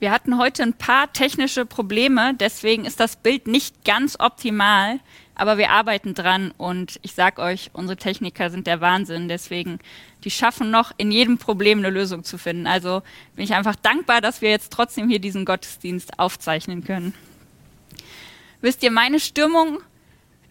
Wir hatten heute ein paar technische Probleme, deswegen ist das Bild nicht ganz optimal, aber wir arbeiten dran und ich sag euch, unsere Techniker sind der Wahnsinn, deswegen die schaffen noch in jedem Problem eine Lösung zu finden. Also bin ich einfach dankbar, dass wir jetzt trotzdem hier diesen Gottesdienst aufzeichnen können. Wisst ihr, meine Stimmung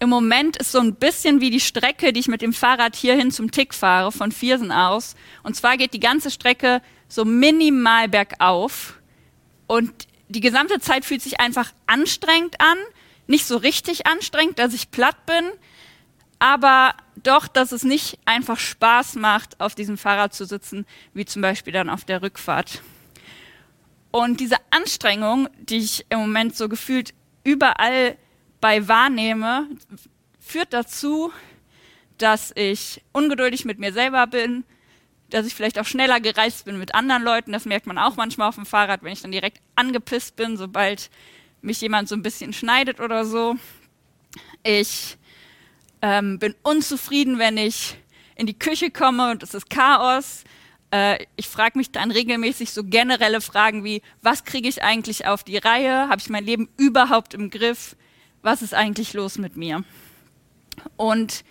im Moment ist so ein bisschen wie die Strecke, die ich mit dem Fahrrad hierhin zum Tick fahre, von Viersen aus. Und zwar geht die ganze Strecke so minimal bergauf. Und die gesamte Zeit fühlt sich einfach anstrengend an. Nicht so richtig anstrengend, dass ich platt bin, aber doch, dass es nicht einfach Spaß macht, auf diesem Fahrrad zu sitzen, wie zum Beispiel dann auf der Rückfahrt. Und diese Anstrengung, die ich im Moment so gefühlt überall bei wahrnehme, führt dazu, dass ich ungeduldig mit mir selber bin, dass ich vielleicht auch schneller gereist bin mit anderen Leuten. Das merkt man auch manchmal auf dem Fahrrad, wenn ich dann direkt angepisst bin, sobald mich jemand so ein bisschen schneidet oder so. Ich ähm, bin unzufrieden, wenn ich in die Küche komme und es ist Chaos. Äh, ich frage mich dann regelmäßig so generelle Fragen wie, was kriege ich eigentlich auf die Reihe? Habe ich mein Leben überhaupt im Griff? Was ist eigentlich los mit mir? Und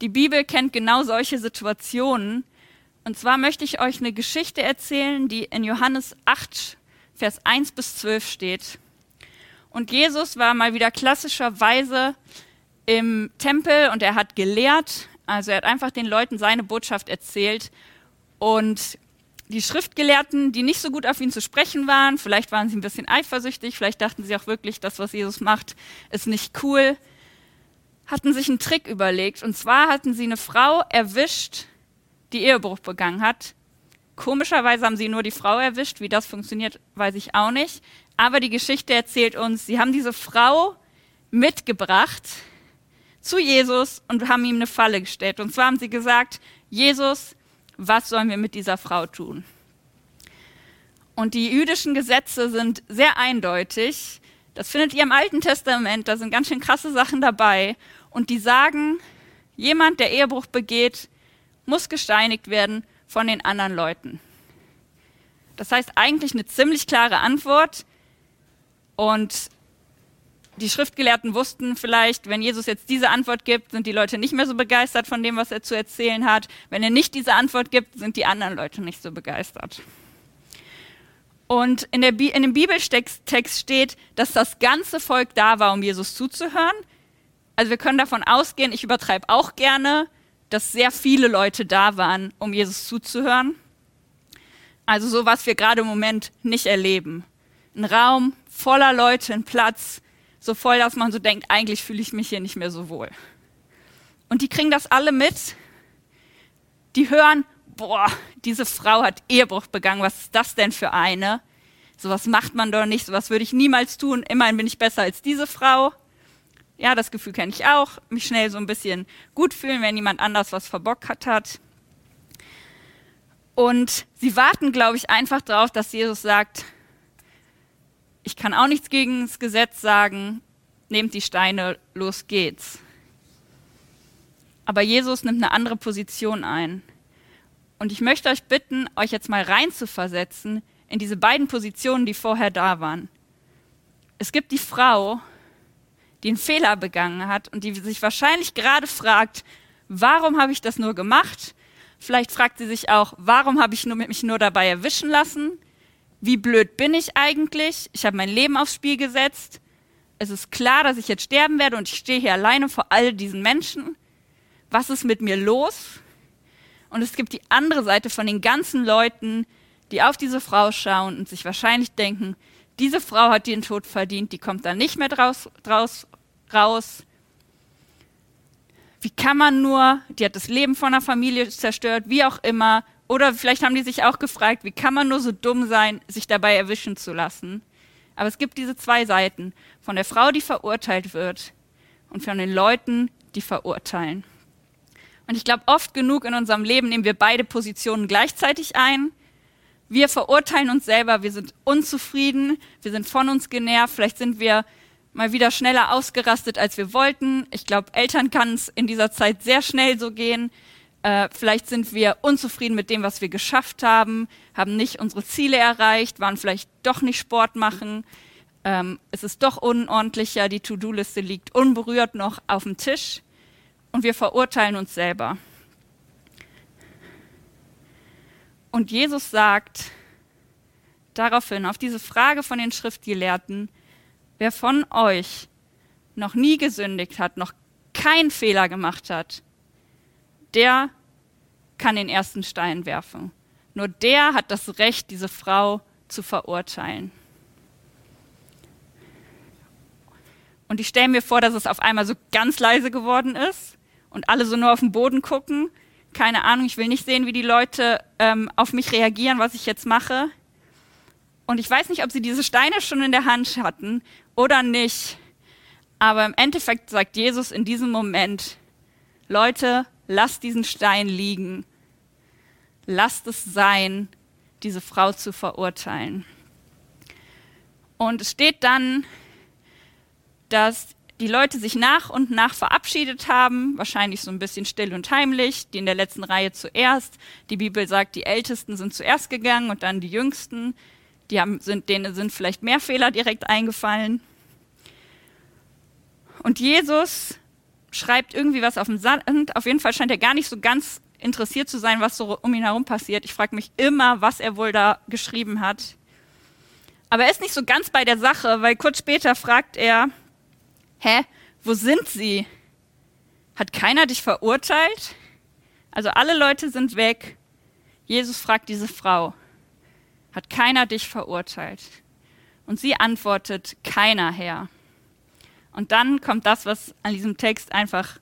die Bibel kennt genau solche Situationen. Und zwar möchte ich euch eine Geschichte erzählen, die in Johannes 8, Vers 1 bis 12 steht. Und Jesus war mal wieder klassischerweise im Tempel und er hat gelehrt. Also er hat einfach den Leuten seine Botschaft erzählt. Und die Schriftgelehrten, die nicht so gut auf ihn zu sprechen waren, vielleicht waren sie ein bisschen eifersüchtig, vielleicht dachten sie auch wirklich, das, was Jesus macht, ist nicht cool, hatten sich einen Trick überlegt. Und zwar hatten sie eine Frau erwischt, die Ehebruch begangen hat. Komischerweise haben sie nur die Frau erwischt. Wie das funktioniert, weiß ich auch nicht. Aber die Geschichte erzählt uns, sie haben diese Frau mitgebracht zu Jesus und haben ihm eine Falle gestellt. Und zwar haben sie gesagt, Jesus, was sollen wir mit dieser Frau tun? Und die jüdischen Gesetze sind sehr eindeutig. Das findet ihr im Alten Testament, da sind ganz schön krasse Sachen dabei. Und die sagen, jemand, der Ehebruch begeht, muss gesteinigt werden von den anderen Leuten. Das heißt eigentlich eine ziemlich klare Antwort. Und die Schriftgelehrten wussten vielleicht, wenn Jesus jetzt diese Antwort gibt, sind die Leute nicht mehr so begeistert von dem, was er zu erzählen hat. Wenn er nicht diese Antwort gibt, sind die anderen Leute nicht so begeistert. Und in, der in dem Bibeltext steht, dass das ganze Volk da war, um Jesus zuzuhören. Also wir können davon ausgehen, ich übertreibe auch gerne, dass sehr viele Leute da waren, um Jesus zuzuhören. Also so, was wir gerade im Moment nicht erleben. Ein Raum voller Leute, ein Platz, so voll, dass man so denkt, eigentlich fühle ich mich hier nicht mehr so wohl. Und die kriegen das alle mit. Die hören, boah, diese Frau hat Ehebruch begangen, was ist das denn für eine? Sowas macht man doch nicht, sowas würde ich niemals tun. Immerhin bin ich besser als diese Frau. Ja, das Gefühl kenne ich auch. Mich schnell so ein bisschen gut fühlen, wenn jemand anders was verbockt hat. Und sie warten, glaube ich, einfach darauf, dass Jesus sagt, ich kann auch nichts gegen das Gesetz sagen, nehmt die Steine, los geht's. Aber Jesus nimmt eine andere Position ein. Und ich möchte euch bitten, euch jetzt mal reinzuversetzen in diese beiden Positionen, die vorher da waren. Es gibt die Frau, die einen Fehler begangen hat und die sich wahrscheinlich gerade fragt, warum habe ich das nur gemacht? Vielleicht fragt sie sich auch, warum habe ich mich nur dabei erwischen lassen? wie blöd bin ich eigentlich? Ich habe mein Leben aufs Spiel gesetzt. Es ist klar, dass ich jetzt sterben werde und ich stehe hier alleine vor all diesen Menschen. Was ist mit mir los? Und es gibt die andere Seite von den ganzen Leuten, die auf diese Frau schauen und sich wahrscheinlich denken, diese Frau hat den Tod verdient, die kommt da nicht mehr draus, draus raus. Wie kann man nur, die hat das Leben von einer Familie zerstört, wie auch immer, oder vielleicht haben die sich auch gefragt, wie kann man nur so dumm sein, sich dabei erwischen zu lassen? Aber es gibt diese zwei Seiten. Von der Frau, die verurteilt wird und von den Leuten, die verurteilen. Und ich glaube, oft genug in unserem Leben nehmen wir beide Positionen gleichzeitig ein. Wir verurteilen uns selber, wir sind unzufrieden, wir sind von uns genervt, vielleicht sind wir mal wieder schneller ausgerastet, als wir wollten. Ich glaube, Eltern kann es in dieser Zeit sehr schnell so gehen Äh, vielleicht sind wir unzufrieden mit dem, was wir geschafft haben, haben nicht unsere Ziele erreicht, waren vielleicht doch nicht Sport machen. Ähm, es ist doch unordentlicher, die To-Do-Liste liegt unberührt noch auf dem Tisch und wir verurteilen uns selber. Und Jesus sagt daraufhin auf diese Frage von den Schriftgelehrten, wer von euch noch nie gesündigt hat, noch keinen Fehler gemacht hat, der kann den ersten Stein werfen. Nur der hat das Recht, diese Frau zu verurteilen. Und ich stelle mir vor, dass es auf einmal so ganz leise geworden ist und alle so nur auf den Boden gucken. Keine Ahnung, ich will nicht sehen, wie die Leute ähm, auf mich reagieren, was ich jetzt mache. Und ich weiß nicht, ob sie diese Steine schon in der Hand hatten oder nicht. Aber im Endeffekt sagt Jesus in diesem Moment, Leute, lasst diesen Stein liegen. Lasst es sein, diese Frau zu verurteilen. Und es steht dann, dass die Leute sich nach und nach verabschiedet haben, wahrscheinlich so ein bisschen still und heimlich, die in der letzten Reihe zuerst. Die Bibel sagt, die Ältesten sind zuerst gegangen und dann die Jüngsten. Die haben, sind, denen sind vielleicht mehr Fehler direkt eingefallen. Und Jesus schreibt irgendwie was auf dem Sand. Auf jeden Fall scheint er gar nicht so ganz interessiert zu sein, was so um ihn herum passiert. Ich frage mich immer, was er wohl da geschrieben hat. Aber er ist nicht so ganz bei der Sache, weil kurz später fragt er, hä, wo sind sie? Hat keiner dich verurteilt? Also alle Leute sind weg. Jesus fragt diese Frau, hat keiner dich verurteilt? Und sie antwortet, keiner Herr. Und dann kommt das, was an diesem Text einfach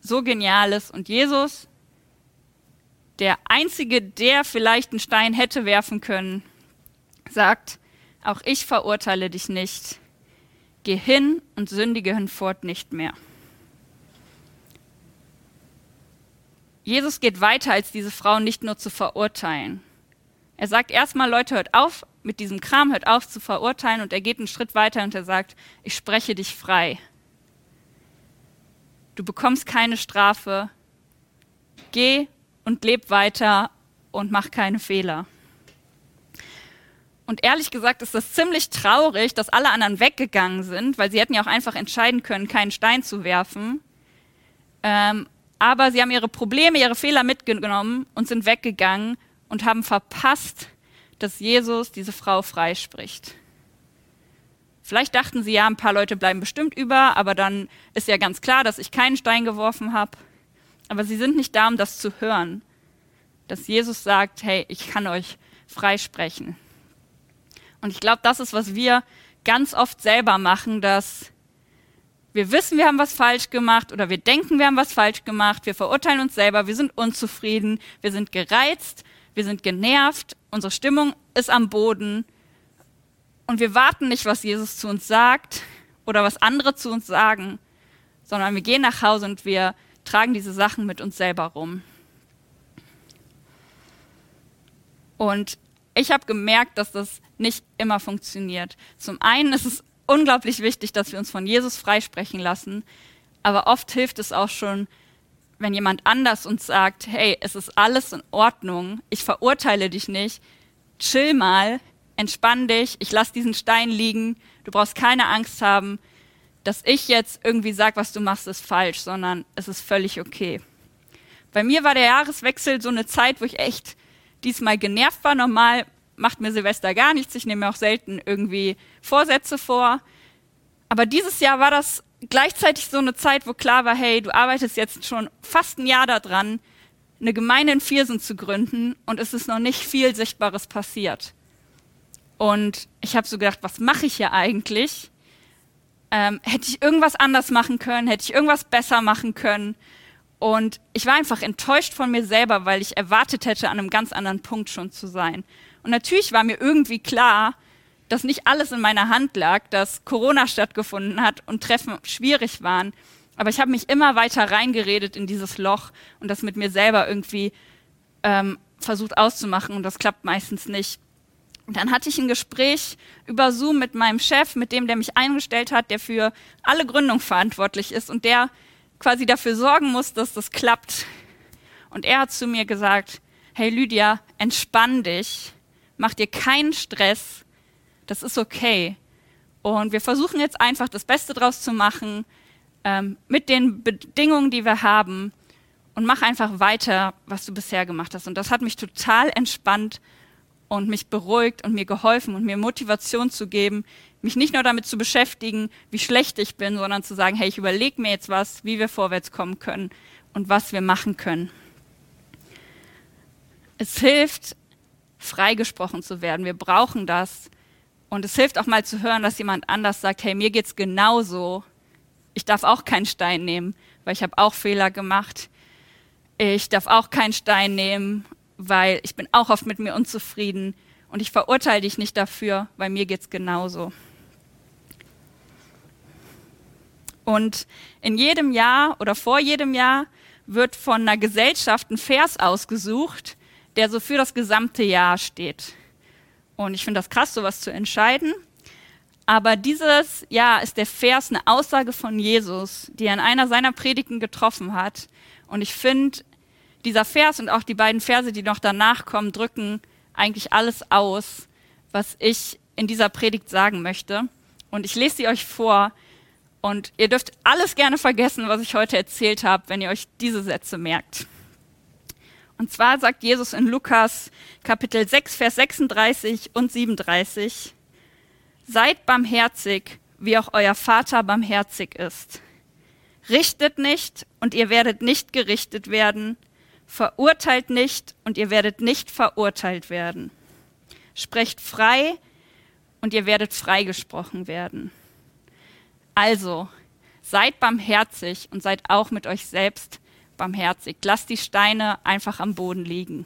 so genial ist. Und Jesus, der Einzige, der vielleicht einen Stein hätte werfen können, sagt, auch ich verurteile dich nicht. Geh hin und sündige hinfort nicht mehr. Jesus geht weiter, als diese Frau nicht nur zu verurteilen. Er sagt erstmal, Leute, hört auf mit diesem Kram, hört auf zu verurteilen und er geht einen Schritt weiter und er sagt, ich spreche dich frei. Du bekommst keine Strafe. Geh und leb weiter und mach keine Fehler. Und ehrlich gesagt ist das ziemlich traurig, dass alle anderen weggegangen sind, weil sie hätten ja auch einfach entscheiden können, keinen Stein zu werfen. Ähm, aber sie haben ihre Probleme, ihre Fehler mitgenommen und sind weggegangen und haben verpasst, dass Jesus diese Frau freispricht. Vielleicht dachten sie, ja, ein paar Leute bleiben bestimmt über, aber dann ist ja ganz klar, dass ich keinen Stein geworfen habe. Aber sie sind nicht da, um das zu hören. Dass Jesus sagt, hey, ich kann euch freisprechen. Und ich glaube, das ist, was wir ganz oft selber machen, dass wir wissen, wir haben was falsch gemacht oder wir denken, wir haben was falsch gemacht, wir verurteilen uns selber, wir sind unzufrieden, wir sind gereizt, wir sind genervt, unsere Stimmung ist am Boden. Und wir warten nicht, was Jesus zu uns sagt oder was andere zu uns sagen, sondern wir gehen nach Hause und wir tragen diese Sachen mit uns selber rum. Und ich habe gemerkt, dass das nicht immer funktioniert. Zum einen ist es unglaublich wichtig, dass wir uns von Jesus freisprechen lassen, aber oft hilft es auch schon, wenn jemand anders uns sagt, hey, es ist alles in Ordnung, ich verurteile dich nicht, chill mal, entspann dich, ich lass diesen Stein liegen, du brauchst keine Angst haben, dass ich jetzt irgendwie sage, was du machst, ist falsch, sondern es ist völlig okay. Bei mir war der Jahreswechsel so eine Zeit, wo ich echt diesmal genervt war. Normal macht mir Silvester gar nichts. Ich nehme mir auch selten irgendwie Vorsätze vor. Aber dieses Jahr war das gleichzeitig so eine Zeit, wo klar war, hey, du arbeitest jetzt schon fast ein Jahr daran, eine Gemeinde in Viersen zu gründen und es ist noch nicht viel Sichtbares passiert. Und ich habe so gedacht, was mache ich hier eigentlich? Ähm, hätte ich irgendwas anders machen können? Hätte ich irgendwas besser machen können? Und ich war einfach enttäuscht von mir selber, weil ich erwartet hätte, an einem ganz anderen Punkt schon zu sein. Und natürlich war mir irgendwie klar, dass nicht alles in meiner Hand lag, dass Corona stattgefunden hat und Treffen schwierig waren. Aber ich habe mich immer weiter reingeredet in dieses Loch und das mit mir selber irgendwie ähm, versucht auszumachen und das klappt meistens nicht. Und dann hatte ich ein Gespräch über Zoom mit meinem Chef, mit dem, der mich eingestellt hat, der für alle Gründung verantwortlich ist und der quasi dafür sorgen muss, dass das klappt. Und er hat zu mir gesagt, hey Lydia, entspann dich, mach dir keinen Stress, das ist okay. Und wir versuchen jetzt einfach das Beste draus zu machen, ähm, mit den Bedingungen, die wir haben und mach einfach weiter, was du bisher gemacht hast. Und das hat mich total entspannt und mich beruhigt und mir geholfen und mir Motivation zu geben, mich nicht nur damit zu beschäftigen, wie schlecht ich bin, sondern zu sagen, hey, ich überlege mir jetzt was, wie wir vorwärts kommen können und was wir machen können. Es hilft, freigesprochen zu werden. Wir brauchen das. Und es hilft auch mal zu hören, dass jemand anders sagt, hey, mir geht's genauso. Ich darf auch keinen Stein nehmen, weil ich habe auch Fehler gemacht. Ich darf auch keinen Stein nehmen, weil ich bin auch oft mit mir unzufrieden und ich verurteile dich nicht dafür, weil mir geht's genauso. Und in jedem Jahr oder vor jedem Jahr wird von einer Gesellschaft ein Vers ausgesucht, der so für das gesamte Jahr steht. Und ich finde das krass, sowas zu entscheiden. Aber dieses Jahr ist der Vers eine Aussage von Jesus, die er in einer seiner Predigten getroffen hat. Und ich finde, dieser Vers und auch die beiden Verse, die noch danach kommen, drücken eigentlich alles aus, was ich in dieser Predigt sagen möchte. Und ich lese sie euch vor. Und ihr dürft alles gerne vergessen, was ich heute erzählt habe, wenn ihr euch diese Sätze merkt. Und zwar sagt Jesus in Lukas Kapitel 6, Vers 36 und 37, Seid barmherzig, wie auch euer Vater barmherzig ist. Richtet nicht und ihr werdet nicht gerichtet werden. Verurteilt nicht und ihr werdet nicht verurteilt werden. Sprecht frei und ihr werdet freigesprochen werden. Also, seid barmherzig und seid auch mit euch selbst barmherzig. Lasst die Steine einfach am Boden liegen.